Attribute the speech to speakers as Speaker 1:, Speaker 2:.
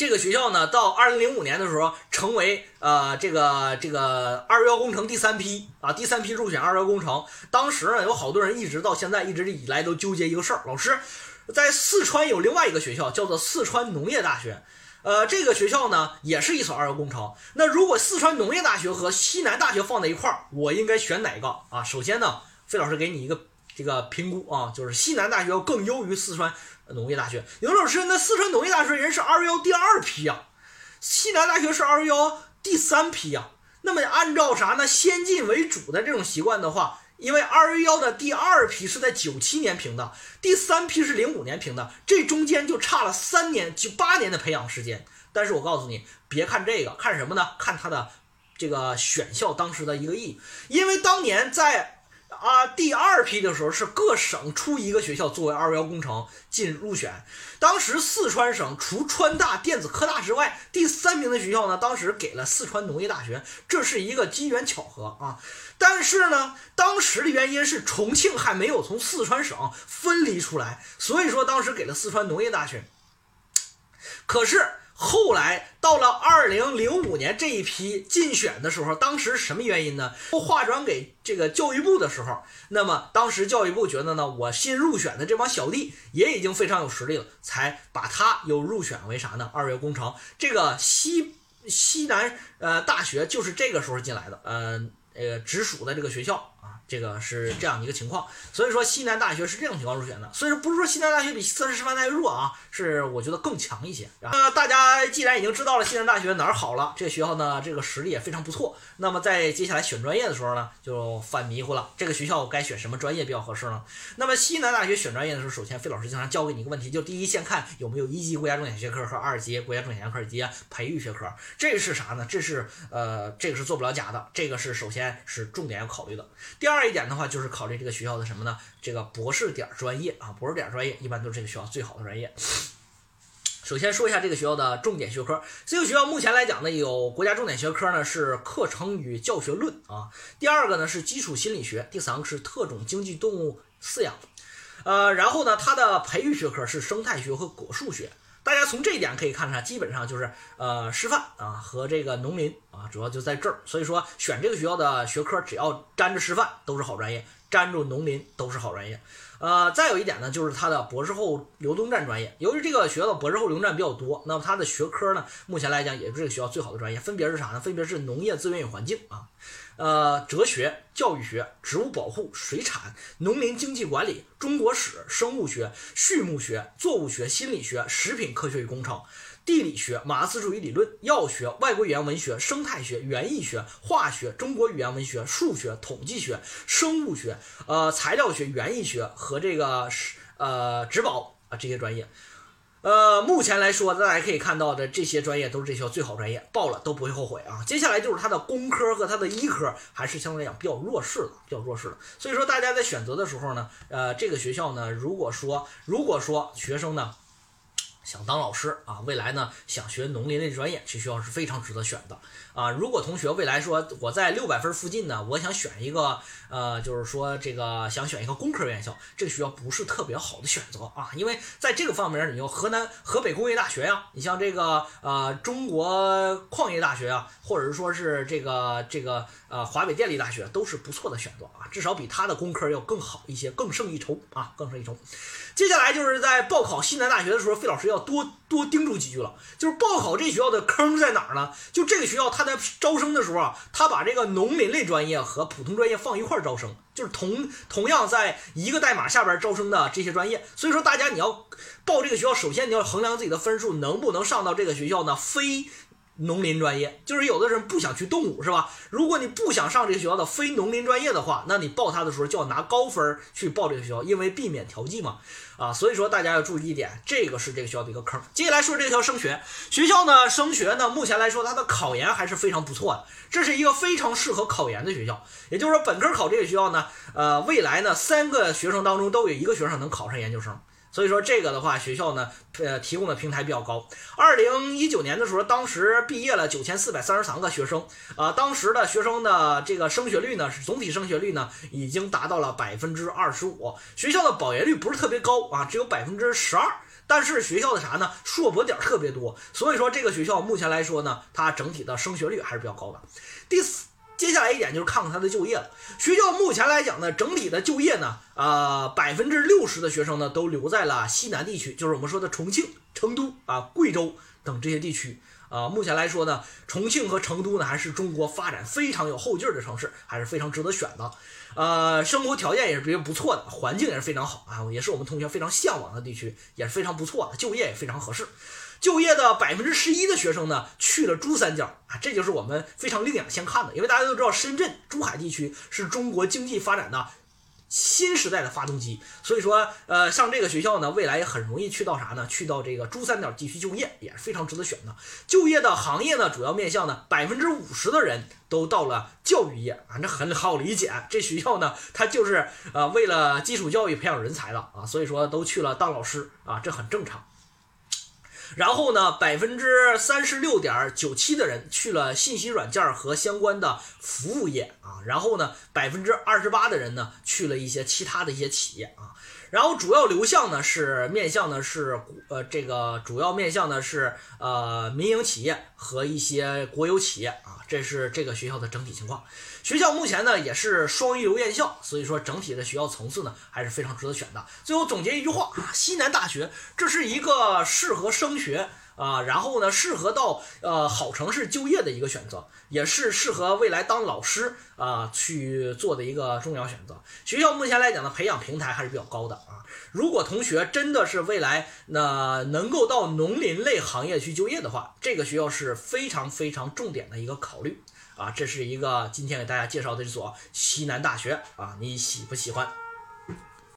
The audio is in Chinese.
Speaker 1: 这个学校呢，到二零零五年的时候，成为呃这个这个二幺幺工程第三批啊，第三批入选二幺幺工程。当时呢，有好多人一直到现在一直以来都纠结一个事儿，老师，在四川有另外一个学校叫做四川农业大学，呃，这个学校呢也是一所二幺工程。那如果四川农业大学和西南大学放在一块儿，我应该选哪个啊？首先呢，费老师给你一个这个评估啊，就是西南大学要更优于四川。农业大学，刘老师，那四川农业大学人是二幺幺第二批呀，西南大学是二幺幺第三批呀。那么按照啥呢？先进为主的这种习惯的话，因为二幺幺的第二批是在九七年评的，第三批是零五年评的，这中间就差了三年，九八年的培养时间。但是我告诉你，别看这个，看什么呢？看它的这个选校当时的一个意义，因为当年在。啊，第二批的时候是各省出一个学校作为二幺幺工程进入选。当时四川省除川大电子科大之外，第三名的学校呢，当时给了四川农业大学，这是一个机缘巧合啊。但是呢，当时的原因是重庆还没有从四川省分离出来，所以说当时给了四川农业大学。可是。后来到了二零零五年这一批竞选的时候，当时什么原因呢？划转给这个教育部的时候，那么当时教育部觉得呢，我新入选的这帮小弟也已经非常有实力了，才把他又入选为啥呢？二月工程这个西西南呃大学就是这个时候进来的，呃呃直属的这个学校啊。这个是这样的一个情况，所以说西南大学是这种情况入选的。所以说不是说西南大学比四川师范大学弱啊，是我觉得更强一些。呃，大家既然已经知道了西南大学哪儿好了，这个学校呢这个实力也非常不错。那么在接下来选专业的时候呢，就犯迷糊了，这个学校该选什么专业比较合适呢？那么西南大学选专业的时候，首先费老师经常教给你一个问题，就第一先看有没有一级国家重点学科和二级国家重点学科以及培育学科。这是啥呢？这是呃这个是做不了假的，这个是首先是重点要考虑的。第二。二一点的话，就是考虑这个学校的什么呢？这个博士点专业啊，博士点专业一般都是这个学校最好的专业。首先说一下这个学校的重点学科，这个学校目前来讲呢，有国家重点学科呢是课程与教学论啊，第二个呢是基础心理学，第三个是特种经济动物饲养，呃，然后呢它的培育学科是生态学和果树学。大家从这一点可以看出来，基本上就是呃师范啊和这个农林啊，主要就在这儿。所以说选这个学校的学科，只要沾着师范都是好专业，沾着农林都是好专业。呃，再有一点呢，就是它的博士后流动站专业。由于这个学校的博士后流动站比较多，那么它的学科呢，目前来讲也是这个学校最好的专业，分别是啥呢？分别是农业资源与环境啊。呃，哲学、教育学、植物保护、水产、农林经济管理、中国史、生物学、畜牧学、作物学、心理学、食品科学与工程、地理学、马克思主义理论、药学、外国语言文学、生态学、园艺学、化学、中国语言文学、数学、统计学、生物学、呃材料学、园艺学和这个是呃植保啊这些专业。呃，目前来说，大家可以看到的这些专业都是这学校最好专业，报了都不会后悔啊。接下来就是它的工科和它的医科，还是相对来讲比较弱势的，比较弱势的。所以说，大家在选择的时候呢，呃，这个学校呢，如果说如果说学生呢。想当老师啊，未来呢想学农林类专业，这学校是非常值得选的啊。如果同学未来说我在六百分附近呢，我想选一个呃，就是说这个想选一个工科院校，这个学校不是特别好的选择啊，因为在这个方面，你有河南河北工业大学呀，你像这个呃中国矿业大学啊，或者是说是这个这个呃华北电力大学，都是不错的选择啊，至少比他的工科要更好一些，更胜一筹啊，更胜一筹。接下来就是在报考西南大学的时候，费老师要多多叮嘱几句了。就是报考这学校的坑在哪儿呢？就这个学校，他在招生的时候啊，他把这个农林类专业和普通专业放一块儿招生，就是同同样在一个代码下边招生的这些专业。所以说，大家你要报这个学校，首先你要衡量自己的分数能不能上到这个学校呢？非。农林专业就是有的人不想去动物，是吧？如果你不想上这个学校的非农林专业的话，那你报它的时候就要拿高分去报这个学校，因为避免调剂嘛。啊，所以说大家要注意一点，这个是这个学校的一个坑。接下来说这个学校升学，学校呢升学呢，目前来说它的考研还是非常不错的，这是一个非常适合考研的学校。也就是说，本科考这个学校呢，呃，未来呢三个学生当中都有一个学生能考上研究生。所以说这个的话，学校呢，呃，提供的平台比较高。二零一九年的时候，当时毕业了九千四百三十三个学生，啊，当时的学生的这个升学率呢，是总体升学率呢，已经达到了百分之二十五。学校的保研率不是特别高啊，只有百分之十二。但是学校的啥呢？硕博点特别多，所以说这个学校目前来说呢，它整体的升学率还是比较高的。第四，接下来一点就是看看他的就业了。学校目前来讲呢，整体的就业呢，呃，百分之六十的学生呢都留在了西南地区，就是我们说的重庆、成都啊、贵州等这些地区。啊，目前来说呢，重庆和成都呢还是中国发展非常有后劲儿的城市，还是非常值得选的。呃，生活条件也是比较不错的，环境也是非常好啊，也是我们同学非常向往的地区，也是非常不错的，就业也非常合适。就业的百分之十一的学生呢去了珠三角啊，这就是我们非常另眼相看的，因为大家都知道深圳、珠海地区是中国经济发展的。新时代的发动机，所以说，呃，上这个学校呢，未来也很容易去到啥呢？去到这个珠三角地区就业，也是非常值得选的。就业的行业呢，主要面向呢，百分之五十的人都到了教育业啊，这很好理解。这学校呢，它就是呃为了基础教育培养人才的啊，所以说都去了当老师啊，这很正常。然后呢，百分之三十六点九七的人去了信息软件和相关的服务业啊，然后呢，百分之二十八的人呢去了一些其他的一些企业啊。然后主要流向呢是面向呢是呃这个主要面向呢是呃民营企业和一些国有企业啊，这是这个学校的整体情况。学校目前呢也是双一流院校，所以说整体的学校层次呢还是非常值得选的。最后总结一句话啊，西南大学这是一个适合升学。啊，然后呢，适合到呃好城市就业的一个选择，也是适合未来当老师啊去做的一个重要选择。学校目前来讲呢，培养平台还是比较高的啊。如果同学真的是未来那能够到农林类行业去就业的话，这个学校是非常非常重点的一个考虑啊。这是一个今天给大家介绍的这所西南大学啊，你喜不喜欢？